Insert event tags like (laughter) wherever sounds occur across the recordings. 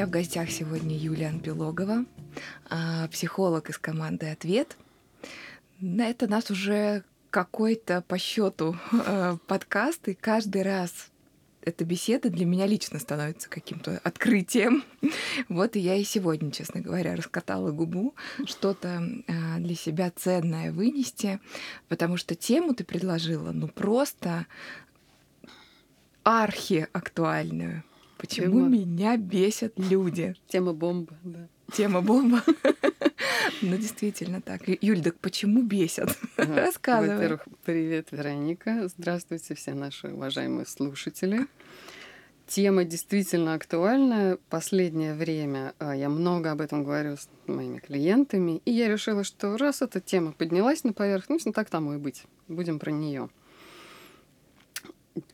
меня в гостях сегодня Юлия Анпилогова, а, психолог из команды «Ответ». Это нас уже какой-то по счету э, подкаст, и каждый раз эта беседа для меня лично становится каким-то открытием. Вот и я и сегодня, честно говоря, раскатала губу, что-то э, для себя ценное вынести, потому что тему ты предложила, ну просто архи актуальную. Почему Тема... меня бесят люди? Тема бомба, да. Тема бомба. (laughs) Ну, действительно так. Юль, так почему бесят? Рассказывай. Во-первых, привет, Вероника. Здравствуйте, все наши уважаемые слушатели. Тема действительно актуальная. Последнее время а, я много об этом говорю с моими клиентами, и я решила, что раз эта тема поднялась на поверхность, ну так тому и быть. Будем про нее.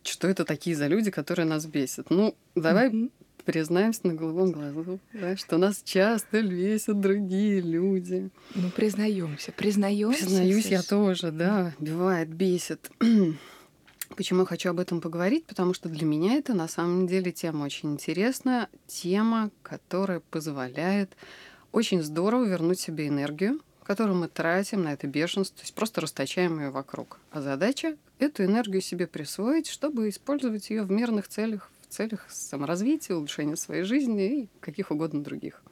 Что это такие за люди, которые нас бесят? Ну, давай mm-hmm признаемся на голубом глазу, да, что нас часто бесят другие люди. Ну, признаемся, признаемся. Признаюсь я тоже, да, бывает, бесит. (clears throat) Почему я хочу об этом поговорить? Потому что для меня это на самом деле тема очень интересная, тема, которая позволяет очень здорово вернуть себе энергию, которую мы тратим на это бешенство, то есть просто расточаем ее вокруг. А задача эту энергию себе присвоить, чтобы использовать ее в мирных целях, в целях саморазвития, улучшения своей жизни и каких угодно других.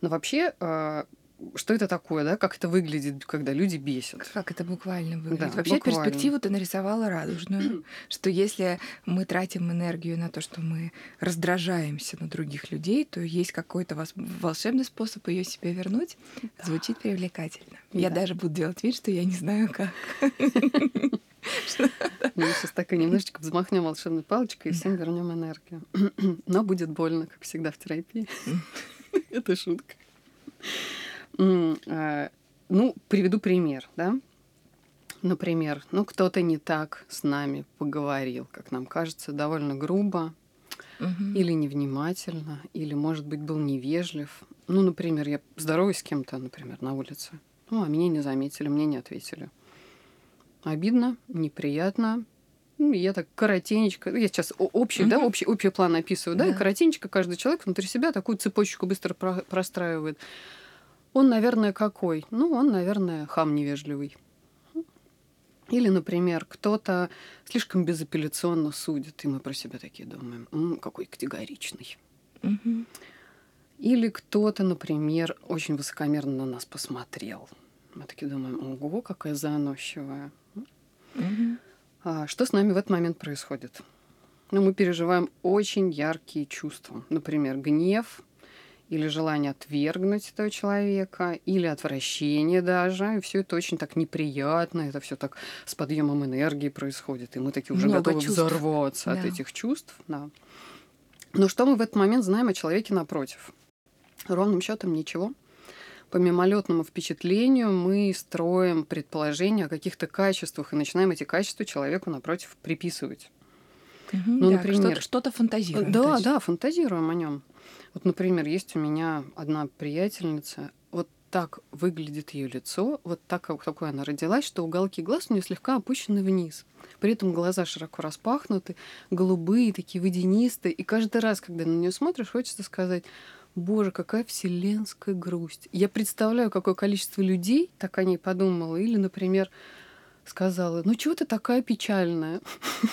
Но вообще а, что это такое, да, как это выглядит, когда люди бесят. Как это буквально выглядит. Да, Вообще буквально. перспективу ты нарисовала радужную, что если мы тратим энергию на то, что мы раздражаемся на других людей, то есть какой-то волшебный способ ее себе вернуть. Звучит привлекательно. Да. Я даже буду делать вид, что я не знаю как. Мы сейчас так и немножечко взмахнем волшебной палочкой и всем вернем энергию. (clears throat) Но будет больно, как всегда в терапии. (laughs) Это шутка. Э, ну, приведу пример, да. Например, ну кто-то не так с нами поговорил, как нам кажется, довольно грубо, угу. или невнимательно, или, может быть, был невежлив. Ну, например, я здороваюсь с кем-то, например, на улице. Ну, а меня не заметили, мне не ответили. Обидно, неприятно. Ну, я так коротенечко, я сейчас общий, угу. да, общий, общий план описываю, да, да, и коротенечко каждый человек внутри себя такую цепочку быстро про простраивает. Он, наверное, какой? Ну, он, наверное, хам невежливый. Или, например, кто-то слишком безапелляционно судит, и мы про себя такие думаем, М, какой категоричный. Угу. Или кто-то, например, очень высокомерно на нас посмотрел. Мы такие думаем, ого, какая заносчивая. Угу. А что с нами в этот момент происходит? Ну, мы переживаем очень яркие чувства. Например, гнев, или желание отвергнуть этого человека, или отвращение даже. И все это очень так неприятно, это все так с подъемом энергии происходит. И мы такие уже Много готовы чувств. взорваться да. от этих чувств. Да. Но что мы в этот момент знаем о человеке напротив? Ровным счетом ничего. По мимолетному впечатлению мы строим предположения о каких-то качествах и начинаем эти качества человеку напротив приписывать. Угу, ну, да, например, что-то, что-то фантазируем. Да, да, фантазируем о нем. Вот, например, есть у меня одна приятельница, вот так выглядит ее лицо, вот так, такой она родилась, что уголки глаз у нее слегка опущены вниз. При этом глаза широко распахнуты, голубые, такие водянистые. И каждый раз, когда на нее смотришь, хочется сказать, Боже, какая вселенская грусть. Я представляю, какое количество людей так о ней подумало. Или, например, сказала, ну чего ты такая печальная?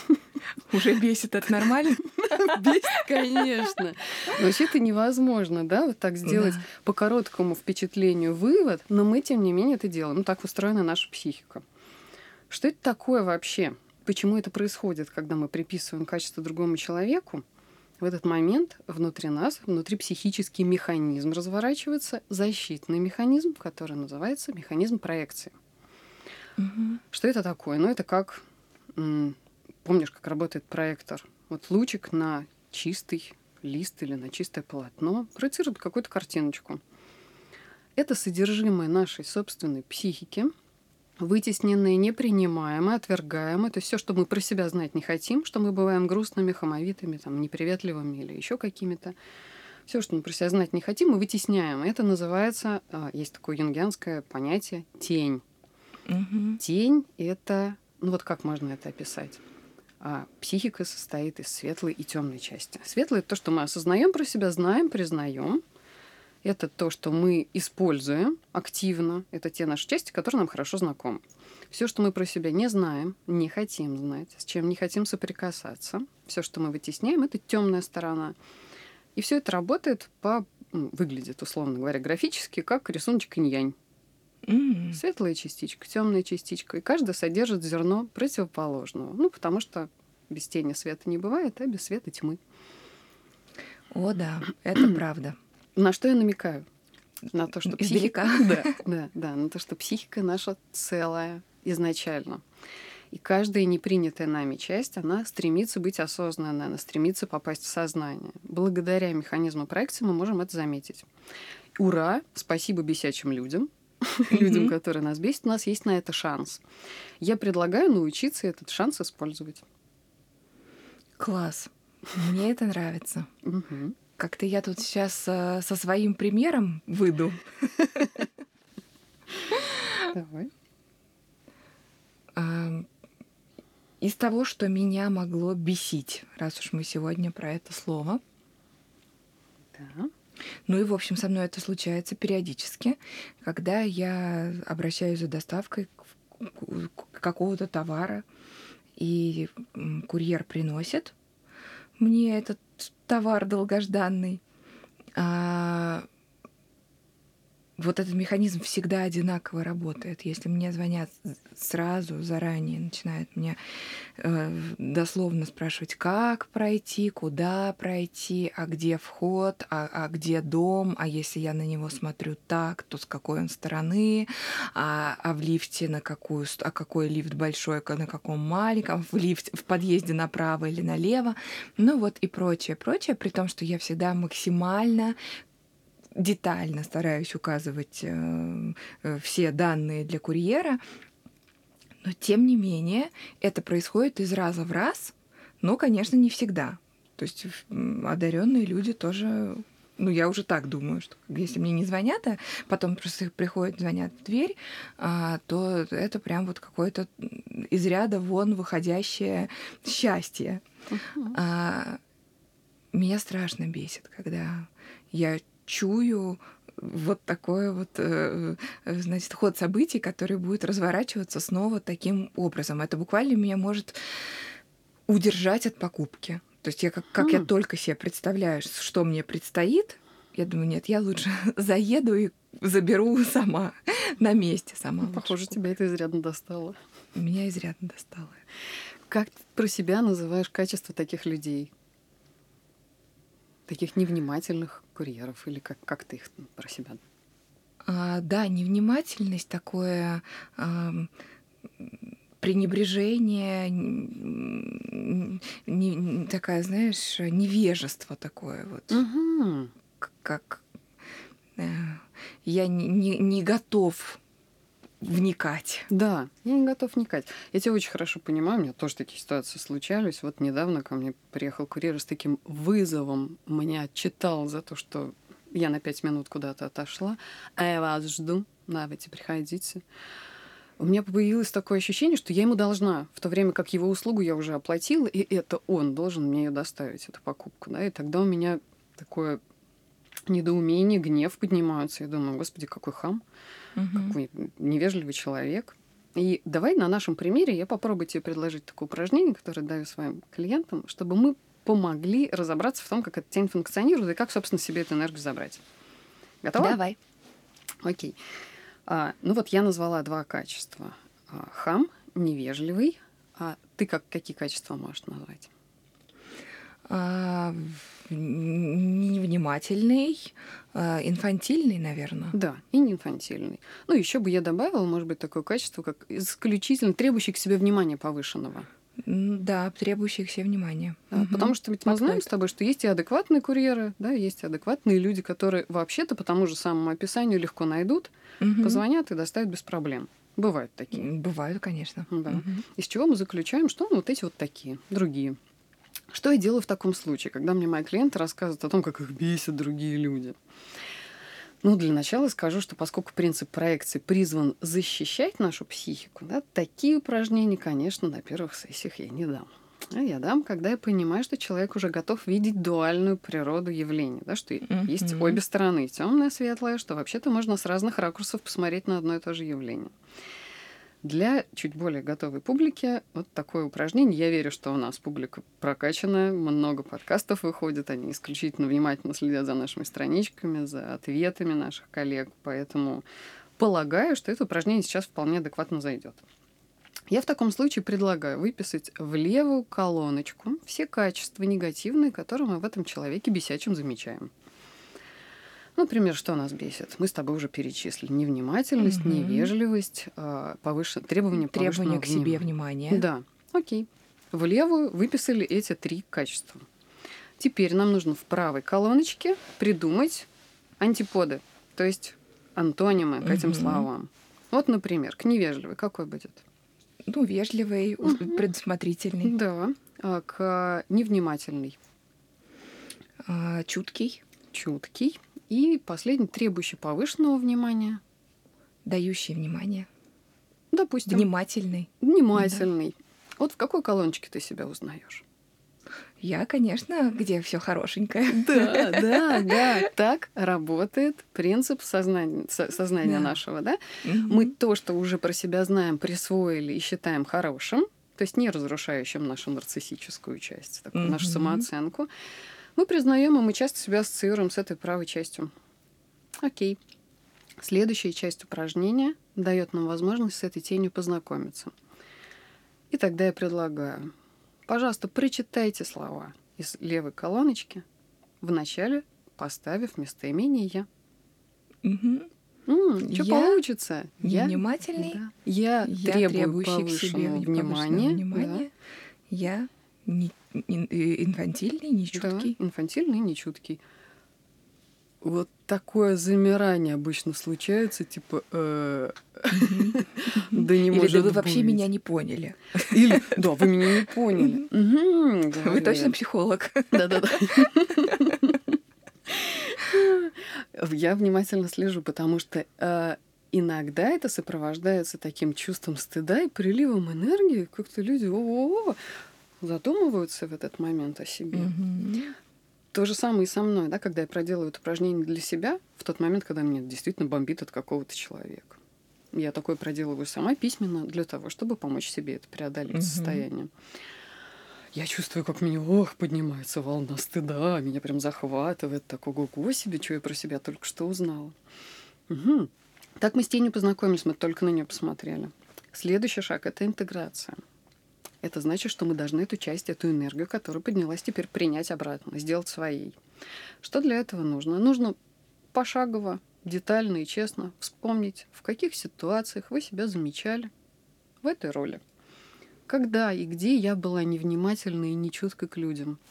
(laughs) Уже бесит, это нормально? (laughs) Бесит, конечно. Вообще это невозможно, да, вот так сделать по короткому впечатлению вывод, но мы, тем не менее, это делаем. Ну, так устроена наша психика. Что это такое вообще? Почему это происходит, когда мы приписываем качество другому человеку? В этот момент внутри нас, внутри психический механизм разворачивается, защитный механизм, который называется механизм проекции. Угу. Что это такое? Ну, это как помнишь, как работает проектор? Вот лучик на чистый лист или на чистое полотно проецирует какую-то картиночку. Это содержимое нашей собственной психики, вытесненное, непринимаемое, отвергаемое. То есть все, что мы про себя знать не хотим, что мы бываем грустными, хамовитыми, там, неприветливыми или еще какими-то. Все, что мы про себя знать не хотим, мы вытесняем. Это называется, а, есть такое юнгианское понятие, тень. Угу. Тень — это, ну вот как можно это описать? А психика состоит из светлой и темной части. Светлое то, что мы осознаем про себя, знаем, признаем. Это то, что мы используем активно. Это те наши части, которые нам хорошо знакомы. Все, что мы про себя не знаем, не хотим знать, с чем не хотим соприкасаться, все, что мы вытесняем, это темная сторона. И все это работает по выглядит, условно говоря, графически, как рисуночек инь-янь. Mm. Светлая частичка, темная частичка. И каждая содержит зерно противоположного. Ну, потому что без тени света не бывает, а без света тьмы. О, да, это (clears throat) правда. На что я намекаю? На то, что психика... (laughs) Да, (laughs) да, да, на то, что психика наша целая изначально. И каждая непринятая нами часть, она стремится быть осознанной, она стремится попасть в сознание. Благодаря механизму проекции мы можем это заметить. Ура! Спасибо бесячим людям, людям, которые нас бесят, у нас есть на это шанс. Я предлагаю научиться этот шанс использовать. Класс. Мне это нравится. Как-то я тут сейчас э, со своим примером выйду. Давай. из того, что меня могло бесить, раз уж мы сегодня про это слово. Да. Ну и, в общем, со мной это случается периодически, когда я обращаюсь за доставкой какого-то товара, и курьер приносит мне этот товар долгожданный, а вот этот механизм всегда одинаково работает. Если мне звонят сразу, заранее, начинают меня э, дословно спрашивать, как пройти, куда пройти, а где вход, а, а где дом, а если я на него смотрю так, то с какой он стороны, а, а в лифте на какую, а какой лифт большой, на каком маленьком, в лифте, в подъезде направо или налево, ну вот и прочее, прочее, при том, что я всегда максимально детально стараюсь указывать э, э, все данные для курьера, но тем не менее это происходит из раза в раз, но, конечно, не всегда. То есть одаренные люди тоже ну, я уже так думаю, что если мне не звонят, а потом просто приходят, звонят в дверь, а, то это прям вот какое-то из ряда вон выходящее счастье. Uh-huh. А, меня страшно бесит, когда я чую вот такой вот, э, э, значит, ход событий, который будет разворачиваться снова таким образом. Это буквально меня может удержать от покупки. То есть я как, как я только себе представляю, что мне предстоит, я думаю, нет, я лучше (laughs) заеду и заберу (laughs) сама на месте сама. Ну, похоже, тебя это изрядно достало. Меня изрядно достало. Как ты про себя называешь качество таких людей? Таких невнимательных курьеров или как, как ты их про себя? А, да, невнимательность такое а, пренебрежение, не, такая, знаешь, невежество такое вот. Угу. Как э, я не, не, не готов вникать. Да, я не готов вникать. Я тебя очень хорошо понимаю, у меня тоже такие ситуации случались. Вот недавно ко мне приехал курьер с таким вызовом, меня отчитал за то, что я на пять минут куда-то отошла, а я вас жду, давайте, приходите. У меня появилось такое ощущение, что я ему должна, в то время как его услугу я уже оплатила, и это он должен мне ее доставить, эту покупку. Да? И тогда у меня такое недоумение, гнев поднимаются. Я думаю, господи, какой хам угу. какой невежливый человек. И давай на нашем примере я попробую тебе предложить такое упражнение, которое даю своим клиентам, чтобы мы помогли разобраться в том, как эта тень функционирует и как, собственно, себе эту энергию забрать. Готова? Давай. Окей. А, ну вот я назвала два качества. А, хам, невежливый. А ты как, какие качества можешь назвать? А, невнимательный, а, инфантильный, наверное. Да, и не инфантильный. Ну, еще бы я добавила, может быть, такое качество, как исключительно требующий к себе внимания повышенного. Да, требующих себе внимания. Да, угу. Потому что ведь мы знаем с тобой, что есть и адекватные курьеры, да, есть и адекватные люди, которые вообще-то по тому же самому описанию легко найдут, угу. позвонят и доставят без проблем. Бывают такие. Бывают, конечно. Да. Угу. Из чего мы заключаем, что ну, вот эти вот такие, другие. Что я делаю в таком случае, когда мне мои клиенты рассказывают о том, как их бесят другие люди? Ну, для начала скажу, что поскольку принцип проекции призван защищать нашу психику, да, такие упражнения, конечно, на первых сессиях я не дам. А я дам, когда я понимаю, что человек уже готов видеть дуальную природу явления, да, что mm-hmm. есть обе стороны, темное, светлое, что вообще-то можно с разных ракурсов посмотреть на одно и то же явление. Для чуть более готовой публики вот такое упражнение. Я верю, что у нас публика прокачанная, много подкастов выходит, они исключительно внимательно следят за нашими страничками, за ответами наших коллег, поэтому полагаю, что это упражнение сейчас вполне адекватно зайдет. Я в таком случае предлагаю выписать в левую колоночку все качества негативные, которые мы в этом человеке бесячем замечаем. Например, что нас бесит? Мы с тобой уже перечислили. Невнимательность, угу. невежливость, а, повышен... требование Требование к себе внимания. Да, окей. В левую выписали эти три качества. Теперь нам нужно в правой колоночке придумать антиподы, то есть антонимы к этим угу. словам. Вот, например, к невежливой какой будет? Ну, вежливый, угу. предусмотрительный. Да. А к невнимательный. А, чуткий. Чуткий. И последний, требующий повышенного внимания. Дающий внимание. Допустим. Внимательный. Внимательный. Да. Вот в какой колоночке ты себя узнаешь? Я, конечно, где все хорошенькое. Да, (laughs) да, да. Так работает принцип сознания, сознания да. нашего, да? Угу. Мы то, что уже про себя знаем, присвоили и считаем хорошим, то есть не разрушающим нашу нарциссическую часть, такую угу. нашу самооценку, мы признаем, и мы часто себя ассоциируем с этой правой частью. Окей. Следующая часть упражнения дает нам возможность с этой тенью познакомиться. И тогда я предлагаю, пожалуйста, прочитайте слова из левой колоночки, вначале поставив местоимение «я». Угу. Что получится? Я внимательный. Да. Я, я требую повышенного внимания. внимания. Да. Я не, инфантильный, нечуткий. Да, инфантильный, нечуткий. Вот такое замирание обычно случается, типа, э, да не может Или вы вообще меня не поняли. Или, да, вы меня не поняли. Вы точно психолог. Да-да-да. Я внимательно слежу, потому что э, иногда это сопровождается таким чувством стыда и приливом энергии. Как-то люди, о, задумываются в этот момент о себе. Mm-hmm. То же самое и со мной, да, когда я проделываю это упражнение для себя, в тот момент, когда меня действительно бомбит от какого-то человека. Я такое проделываю сама письменно для того, чтобы помочь себе это преодолеть mm-hmm. состояние. Я чувствую, как меня, ох, поднимается волна стыда, меня прям захватывает, такого ого себе, что я про себя только что узнала. Угу. Так мы с тенью познакомились, мы только на нее посмотрели. Следующий шаг — это интеграция — это значит, что мы должны эту часть, эту энергию, которая поднялась, теперь принять обратно, сделать своей. Что для этого нужно? Нужно пошагово, детально и честно вспомнить, в каких ситуациях вы себя замечали в этой роли. Когда и где я была невнимательна и нечуткой к людям –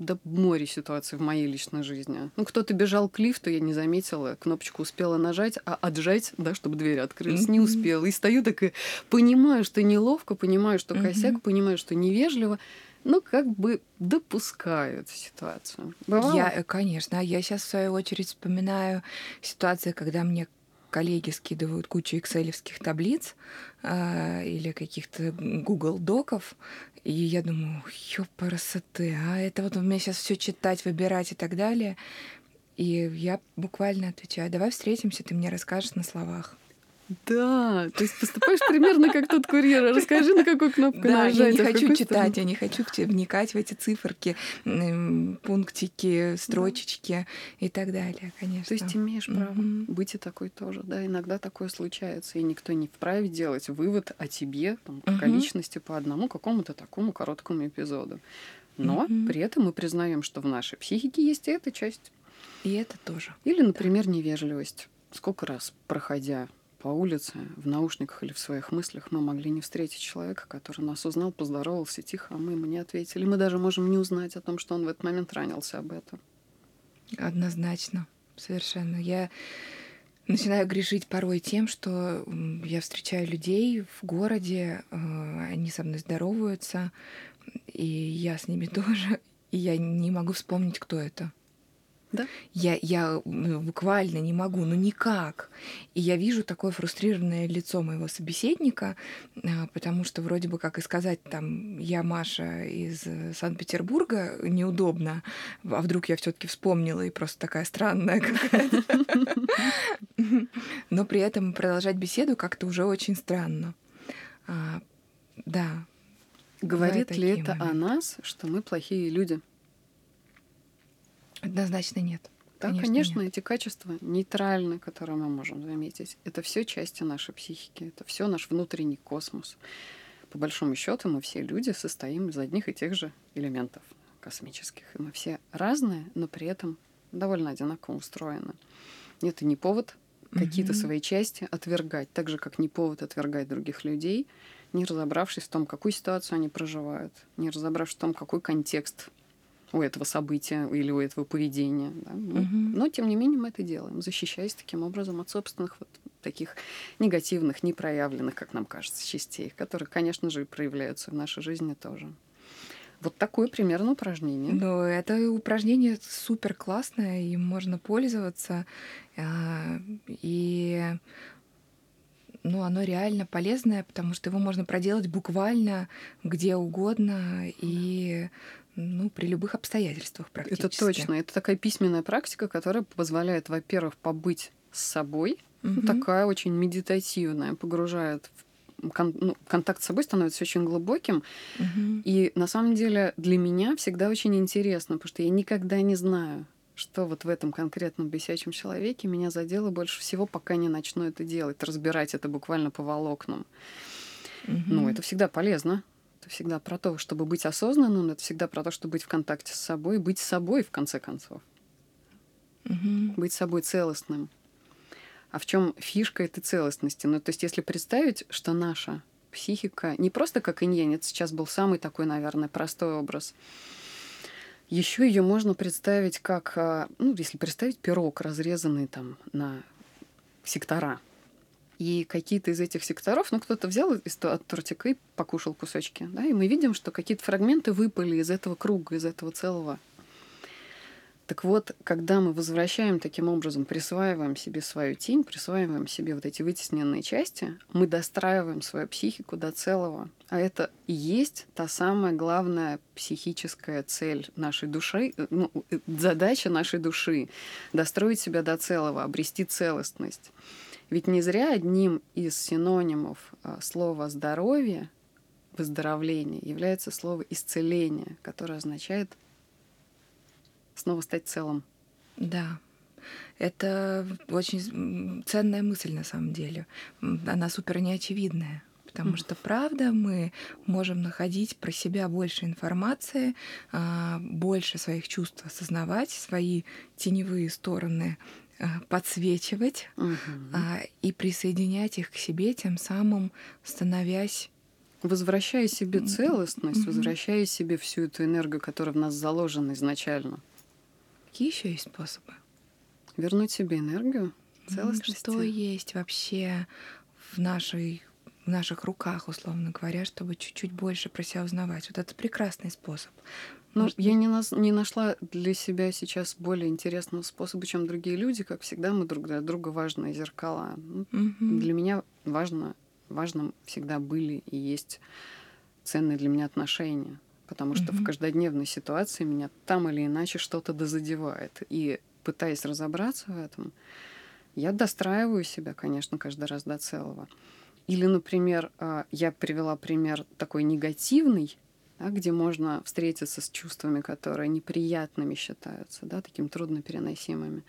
да море ситуаций в моей личной жизни. Ну, кто-то бежал к лифту, я не заметила, кнопочку успела нажать, а отжать, да, чтобы двери открылись, mm-hmm. не успела. И стою так и понимаю, что неловко, понимаю, что косяк, mm-hmm. понимаю, что невежливо, но как бы допускаю эту ситуацию. Бывало? Я, э, конечно. Я сейчас, в свою очередь, вспоминаю ситуации, когда мне коллеги скидывают кучу экселевских таблиц э, или каких-то Google доков, и я думаю, ёпарасоты, а это вот меня сейчас все читать, выбирать и так далее. И я буквально отвечаю, давай встретимся, ты мне расскажешь на словах. Да, то есть поступаешь примерно как тот курьер. Расскажи, на какую кнопку да, нажать. Я не а хочу читать, я не хочу вникать в эти циферки, пунктики, строчечки и так далее, конечно. То есть имеешь право mm-hmm. быть и такой тоже. Да, иногда такое случается, и никто не вправе делать вывод о тебе, там, mm-hmm. личности по одному какому-то такому короткому эпизоду. Но mm-hmm. при этом мы признаем, что в нашей психике есть и эта часть. И это тоже. Или, например, да. невежливость. Сколько раз, проходя по улице, в наушниках или в своих мыслях мы могли не встретить человека, который нас узнал, поздоровался тихо, а мы ему не ответили. Мы даже можем не узнать о том, что он в этот момент ранился об этом. Однозначно, совершенно. Я начинаю грешить порой тем, что я встречаю людей в городе, э, они со мной здороваются, и я с ними (laughs) тоже, и я не могу вспомнить, кто это. Да. Я, я буквально не могу, ну никак. И я вижу такое фрустрированное лицо моего собеседника, а, потому что вроде бы как и сказать там, я Маша из Санкт-Петербурга, неудобно, а вдруг я все таки вспомнила и просто такая странная какая-то. (laughs) Но при этом продолжать беседу как-то уже очень странно. А, да. Говорит ли это о нас, что мы плохие люди? Однозначно нет. Да, конечно, конечно нет. эти качества нейтральны, которые мы можем заметить. Это все части нашей психики, это все наш внутренний космос. По большому счету мы все люди состоим из одних и тех же элементов космических. И мы все разные, но при этом довольно одинаково устроены. Это не повод какие-то свои части отвергать, так же, как не повод отвергать других людей, не разобравшись в том, какую ситуацию они проживают, не разобравшись в том, какой контекст у этого события или у этого поведения. Да? Угу. Но, тем не менее, мы это делаем, защищаясь таким образом от собственных вот таких негативных, непроявленных, как нам кажется, частей, которые, конечно же, проявляются в нашей жизни тоже. Вот такое примерно упражнение. Ну, это упражнение супер классное, им можно пользоваться. А, и ну, оно реально полезное, потому что его можно проделать буквально где угодно и ну, при любых обстоятельствах практически. Это точно. Это такая письменная практика, которая позволяет, во-первых, побыть с собой, угу. такая очень медитативная, погружает в кон, ну, контакт с собой становится очень глубоким. Угу. И на самом деле для меня всегда очень интересно, потому что я никогда не знаю, что вот в этом конкретном бесячем человеке меня задело больше всего, пока не начну это делать, разбирать это буквально по волокнам. Угу. Ну, это всегда полезно. Всегда про то, чтобы быть осознанным, это всегда про то, чтобы быть в контакте с собой, быть собой, в конце концов. Угу. Быть собой целостным. А в чем фишка этой целостности? Ну, то есть, если представить, что наша психика не просто как это сейчас был самый такой, наверное, простой образ. Еще ее можно представить как, а, ну, если представить пирог, разрезанный там на сектора, и какие-то из этих секторов, ну, кто-то взял из, от тортика и покушал кусочки, да, и мы видим, что какие-то фрагменты выпали из этого круга, из этого целого. Так вот, когда мы возвращаем таким образом, присваиваем себе свою тень, присваиваем себе вот эти вытесненные части, мы достраиваем свою психику до целого. А это и есть та самая главная психическая цель нашей души, ну, э, задача нашей души — достроить себя до целого, обрести целостность. Ведь не зря одним из синонимов а, слова «здоровье», «выздоровление» является слово «исцеление», которое означает снова стать целым. Да, это очень ценная мысль на самом деле. Она супер неочевидная. Потому что, правда, мы можем находить про себя больше информации, а, больше своих чувств осознавать, свои теневые стороны подсвечивать угу. и присоединять их к себе, тем самым становясь Возвращая себе целостность, угу. возвращая себе всю эту энергию, которая в нас заложена изначально. Какие еще есть способы? Вернуть себе энергию, целостность. Что есть вообще в нашей в наших руках, условно говоря, чтобы чуть-чуть больше про себя узнавать. Вот это прекрасный способ. Ну, Может, я не, нас, не нашла для себя сейчас более интересного способа, чем другие люди. Как всегда, мы друг для друга важные зеркала. Угу. Для меня важно, важным всегда были и есть ценные для меня отношения. Потому что угу. в каждодневной ситуации меня там или иначе что-то дозадевает. И пытаясь разобраться в этом, я достраиваю себя, конечно, каждый раз до целого. Или, например, а, я привела пример такой негативный, да, где можно встретиться с чувствами, которые неприятными считаются, да, таким труднопереносимыми.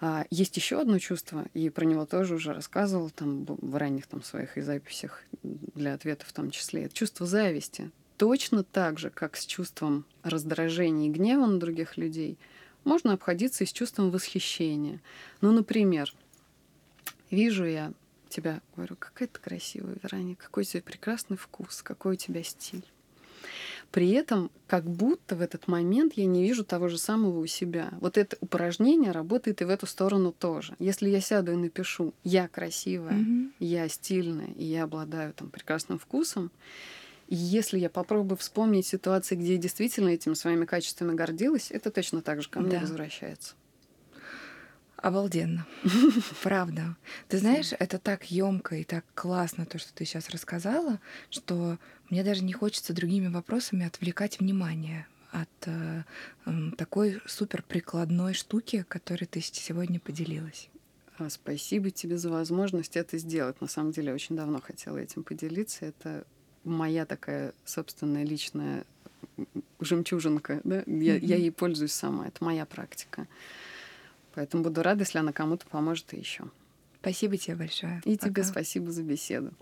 А есть еще одно чувство, и про него тоже уже рассказывал там, в ранних там, своих и записях для ответов в том числе. Это чувство зависти. Точно так же, как с чувством раздражения и гнева на других людей, можно обходиться и с чувством восхищения. Ну, например, вижу я тебя, говорю, какая ты красивая, Вероника, какой у тебя прекрасный вкус, какой у тебя стиль. При этом как будто в этот момент я не вижу того же самого у себя. Вот это упражнение работает и в эту сторону тоже. Если я сяду и напишу «я красивая», mm-hmm. «я стильная» и «я обладаю там прекрасным вкусом», И если я попробую вспомнить ситуации, где я действительно этими своими качествами гордилась, это точно так же ко мне да. возвращается. Обалденно. (laughs) Правда. Ты знаешь, это так емко и так классно, то, что ты сейчас рассказала, что мне даже не хочется другими вопросами отвлекать внимание от э, э, такой супер прикладной штуки, которой ты сегодня поделилась. А, спасибо тебе за возможность это сделать. На самом деле, я очень давно хотела этим поделиться. Это моя такая собственная личная жемчужинка. Да? Я, mm-hmm. я ей пользуюсь сама. Это моя практика. Поэтому буду рада, если она кому-то поможет и еще. Спасибо тебе большое. И Пока. тебе спасибо за беседу.